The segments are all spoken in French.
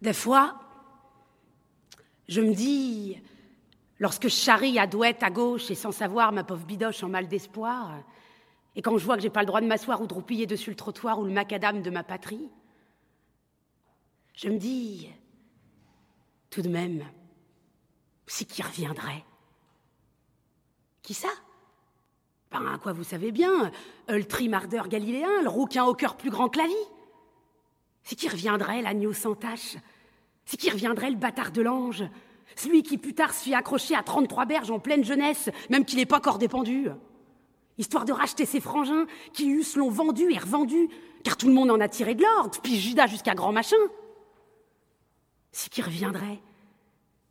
Des fois, je me dis, lorsque je charrie à douette à gauche et sans savoir ma pauvre bidoche en mal d'espoir, et quand je vois que j'ai pas le droit de m'asseoir ou de roupiller dessus le trottoir ou le macadam de ma patrie, je me dis, tout de même, c'est qui reviendrait? Qui ça? Ben, quoi vous savez bien, le trimardeur galiléen, le rouquin au cœur plus grand que la vie. C'est qui reviendrait l'agneau sans tache? C'est qui reviendrait le bâtard de l'ange? Celui qui plus tard se fit accrocher à 33 berges en pleine jeunesse, même qu'il n'est pas encore dépendu. Histoire de racheter ses frangins qui eussent l'ont vendu et revendu, car tout le monde en a tiré de l'ordre, puis Judas jusqu'à grand machin. Si qui reviendrait?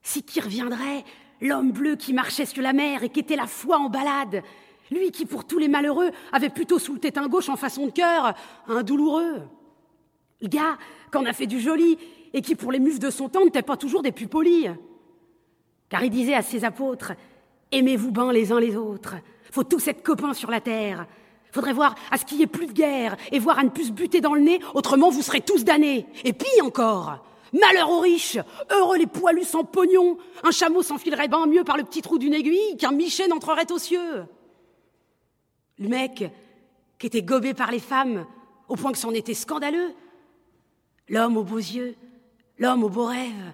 Si qui reviendrait L'homme bleu qui marchait sur la mer et qui était la foi en balade? Lui qui, pour tous les malheureux, avait plutôt sous le tétin gauche en façon de cœur un douloureux Le gars qu'on a fait du joli et qui, pour les mufs de son temps, n'était pas toujours des plus polis. Car il disait à ses apôtres Aimez-vous bien les uns les autres. Faut tous être copains sur la terre. Faudrait voir à ce qu'il y ait plus de guerre et voir à ne plus se buter dans le nez, autrement vous serez tous damnés. Et pis encore, Malheur aux riches, heureux les poilus sans pognon. Un chameau s'enfilerait bien mieux par le petit trou d'une aiguille qu'un michel n'entrerait aux cieux. Le mec qui était gobé par les femmes au point que c'en était scandaleux. L'homme aux beaux yeux, l'homme aux beaux rêves,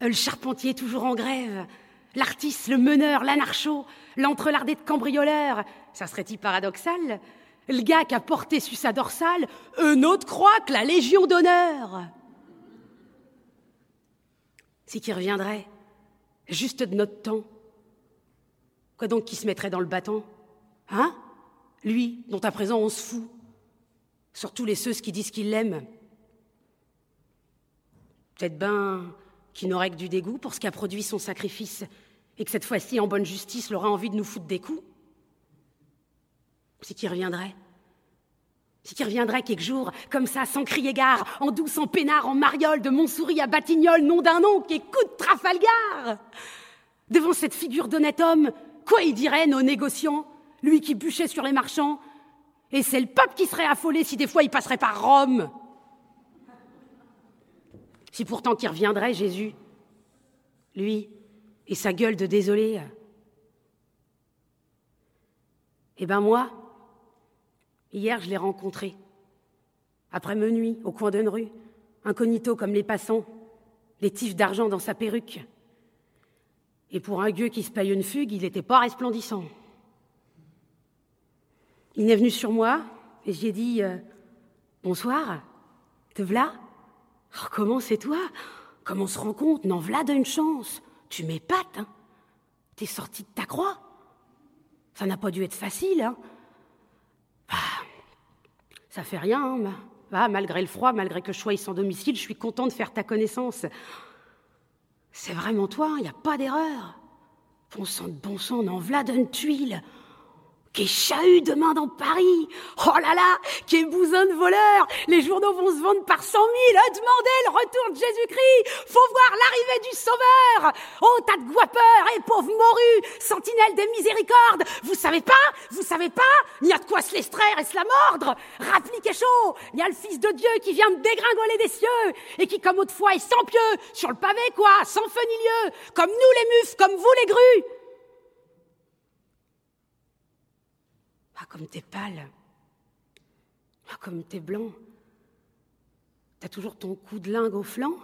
le charpentier toujours en grève, l'artiste, le meneur, l'anarcho, l'entrelardé de cambrioleur, ça serait-il paradoxal Le gars qui a porté sur sa dorsale un autre croix que la Légion d'honneur c'est qui reviendrait, juste de notre temps. Quoi donc qui se mettrait dans le bâton Hein? Lui, dont à présent on se fout. Surtout les ceux qui disent qu'ils l'aiment. Peut-être ben qu'il n'aurait que du dégoût pour ce qu'a produit son sacrifice, et que cette fois-ci, en bonne justice, il aura envie de nous foutre des coups. C'est qui reviendrait c'est qui reviendrait quelque jour, comme ça, sans crier gare, en douce, en peinard, en mariole, de Montsouris à Batignolles, nom d'un nom, qui écoute Trafalgar. Devant cette figure d'honnête homme, quoi il dirait, nos négociants, lui qui bûchait sur les marchands? Et c'est le pape qui serait affolé si des fois il passerait par Rome. Si pourtant qui reviendrait, Jésus, lui, et sa gueule de désolé. Eh ben moi, Hier, je l'ai rencontré. Après nuit, au coin d'une rue, incognito comme les passants, les tifs d'argent dans sa perruque. Et pour un gueux qui se paye une fugue, il n'était pas resplendissant. Il est venu sur moi et j'ai dit euh, Bonsoir, te v'là oh, Comment c'est toi? Comment on se rend compte? N'en v'là d'une chance. Tu m'épates, hein T'es sorti de ta croix Ça n'a pas dû être facile, hein ça fait rien, hein, malgré le froid, malgré que je sois sans domicile, je suis content de faire ta connaissance. C'est vraiment toi, il n'y a pas d'erreur. Bon sang de bon sang, on en v'là d'une tuile. Qu'est chahut demain dans Paris. Oh là là Qu'est bousin de voleur. Les journaux vont se vendre par cent mille. Demandez le retour de Jésus-Christ. Faut voir l'arrivée du Sauveur. Oh, tas de guapeurs et pauvres morus Sentinelles des miséricordes. Vous savez pas Vous savez pas Il y a de quoi se l'extraire et se la mordre. Rappliquez chaud. Il y a le Fils de Dieu qui vient de dégringoler des cieux et qui, comme autrefois, est sans pieux, sur le pavé, quoi, sans feu ni lieu, comme nous les mufs, comme vous les grues Ah, comme t'es pâle. Ah, comme t'es blanc. T'as toujours ton cou de lingue au flanc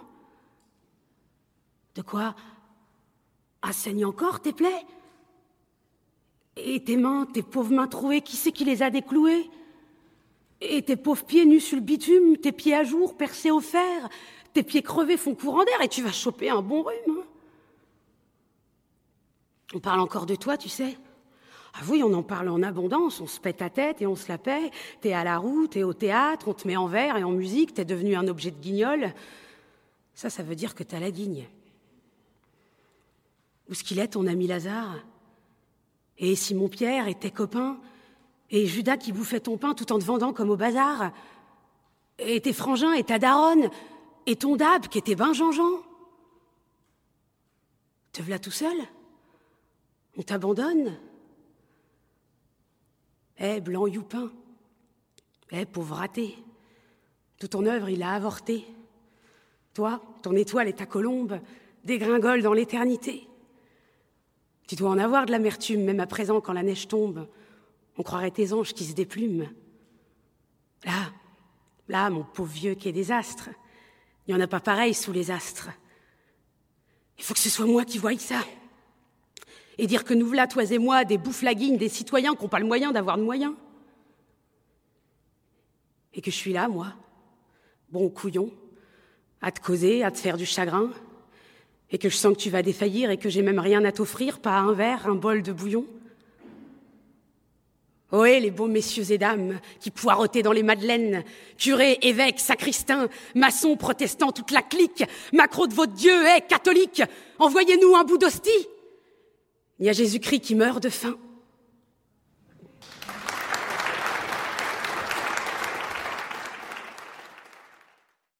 De quoi Ah, saigne encore tes plaies Et tes mains, tes pauvres mains trouées, qui c'est qui les a déclouées? Et tes pauvres pieds nus sur le bitume, tes pieds à jour, percés au fer, tes pieds crevés font courant d'air et tu vas choper un bon rhume. Hein? On parle encore de toi, tu sais ah oui, on en parle en abondance, on se pète ta tête et on se la paie. T'es à la roue, t'es au théâtre, on te met en verre et en musique, t'es devenu un objet de guignol. Ça, ça veut dire que t'as la guigne. Où ce qu'il est, ton ami Lazare? Et Simon-Pierre et tes copains? Et Judas qui bouffait ton pain tout en te vendant comme au bazar? Et tes frangins et ta daronne? Et ton dab qui était ben Jean-Jean Te voilà tout seul? On t'abandonne? Eh, blanc youpin. Eh, pauvre raté. Toute ton œuvre, il a avorté. Toi, ton étoile et ta colombe dégringolent dans l'éternité. Tu dois en avoir de l'amertume, même à présent, quand la neige tombe. On croirait tes anges qui se déplument. Là, là, mon pauvre vieux qui est désastre. Il n'y en a pas pareil sous les astres. Il faut que ce soit moi qui voie ça. Et dire que nous voilà, toi et moi, des bouflaguines, des citoyens qui n'ont pas le moyen d'avoir de moyens. Et que je suis là, moi, bon couillon, à te causer, à te faire du chagrin, et que je sens que tu vas défaillir et que j'ai même rien à t'offrir, pas un verre, un bol de bouillon. Ohé, les beaux messieurs et dames qui poireautaient dans les madeleines, curés, évêques, sacristains, maçons, protestants, toute la clique, macro de votre Dieu, est catholique, envoyez-nous un bout d'hostie. Il y a Jésus-Christ qui meurt de faim.